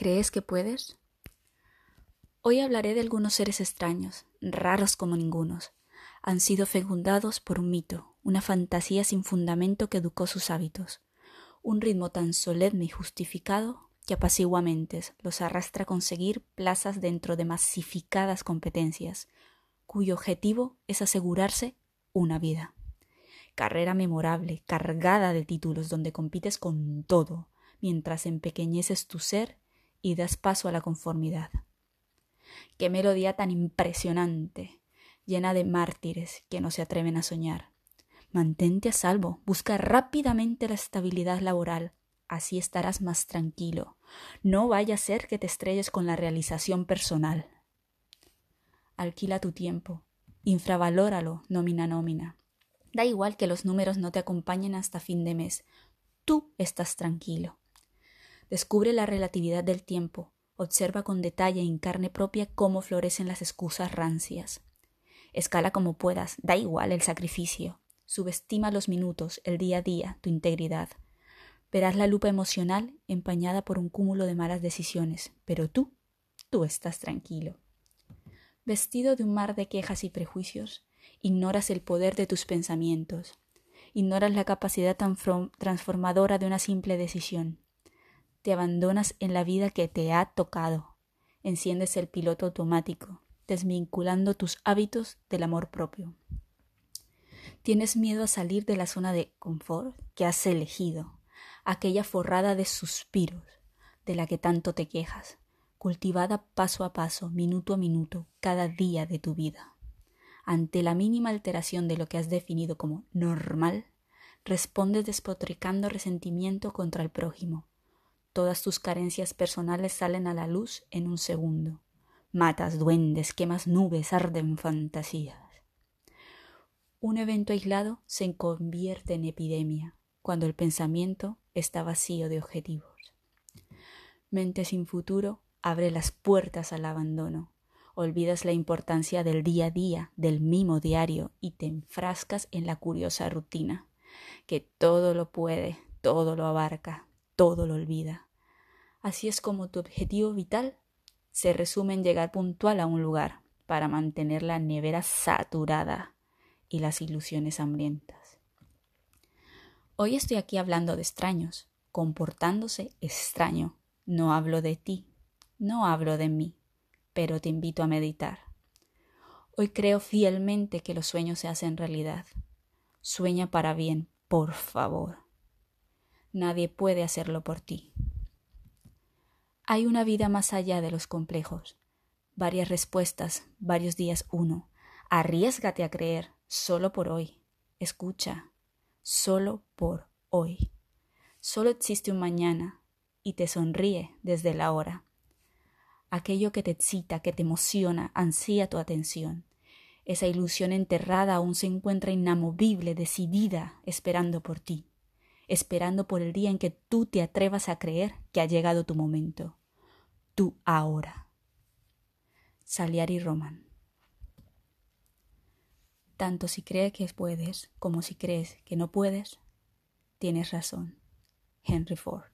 ¿Crees que puedes? Hoy hablaré de algunos seres extraños, raros como ningunos. Han sido fecundados por un mito, una fantasía sin fundamento que educó sus hábitos, un ritmo tan solemne y justificado que apaciguamente los arrastra a conseguir plazas dentro de masificadas competencias, cuyo objetivo es asegurarse una vida. Carrera memorable, cargada de títulos donde compites con todo, mientras empequeñeces tu ser y das paso a la conformidad. Qué melodía tan impresionante, llena de mártires que no se atreven a soñar. Mantente a salvo, busca rápidamente la estabilidad laboral, así estarás más tranquilo. No vaya a ser que te estrelles con la realización personal. Alquila tu tiempo, infravalóralo nómina nómina. Da igual que los números no te acompañen hasta fin de mes. Tú estás tranquilo. Descubre la relatividad del tiempo. Observa con detalle en carne propia cómo florecen las excusas rancias. Escala como puedas, da igual el sacrificio. Subestima los minutos, el día a día, tu integridad. Verás la lupa emocional empañada por un cúmulo de malas decisiones, pero tú, tú estás tranquilo. Vestido de un mar de quejas y prejuicios, ignoras el poder de tus pensamientos, ignoras la capacidad tan transformadora de una simple decisión. Te abandonas en la vida que te ha tocado, enciendes el piloto automático, desvinculando tus hábitos del amor propio. Tienes miedo a salir de la zona de confort que has elegido, aquella forrada de suspiros de la que tanto te quejas, cultivada paso a paso, minuto a minuto, cada día de tu vida. Ante la mínima alteración de lo que has definido como normal, respondes despotricando resentimiento contra el prójimo. Todas tus carencias personales salen a la luz en un segundo. Matas duendes, quemas nubes, arden fantasías. Un evento aislado se convierte en epidemia cuando el pensamiento está vacío de objetivos. Mente sin futuro abre las puertas al abandono. Olvidas la importancia del día a día, del mimo diario y te enfrascas en la curiosa rutina, que todo lo puede, todo lo abarca, todo lo olvida. Así es como tu objetivo vital se resume en llegar puntual a un lugar para mantener la nevera saturada y las ilusiones hambrientas. Hoy estoy aquí hablando de extraños, comportándose extraño. No hablo de ti, no hablo de mí, pero te invito a meditar. Hoy creo fielmente que los sueños se hacen realidad. Sueña para bien, por favor. Nadie puede hacerlo por ti. Hay una vida más allá de los complejos. Varias respuestas, varios días uno. Arriesgate a creer, solo por hoy. Escucha, solo por hoy. Solo existe un mañana y te sonríe desde la hora. Aquello que te excita, que te emociona, ansía tu atención. Esa ilusión enterrada aún se encuentra inamovible, decidida, esperando por ti, esperando por el día en que tú te atrevas a creer que ha llegado tu momento, tú ahora. Saliari Roman. Tanto si crees que puedes como si crees que no puedes, tienes razón. Henry Ford.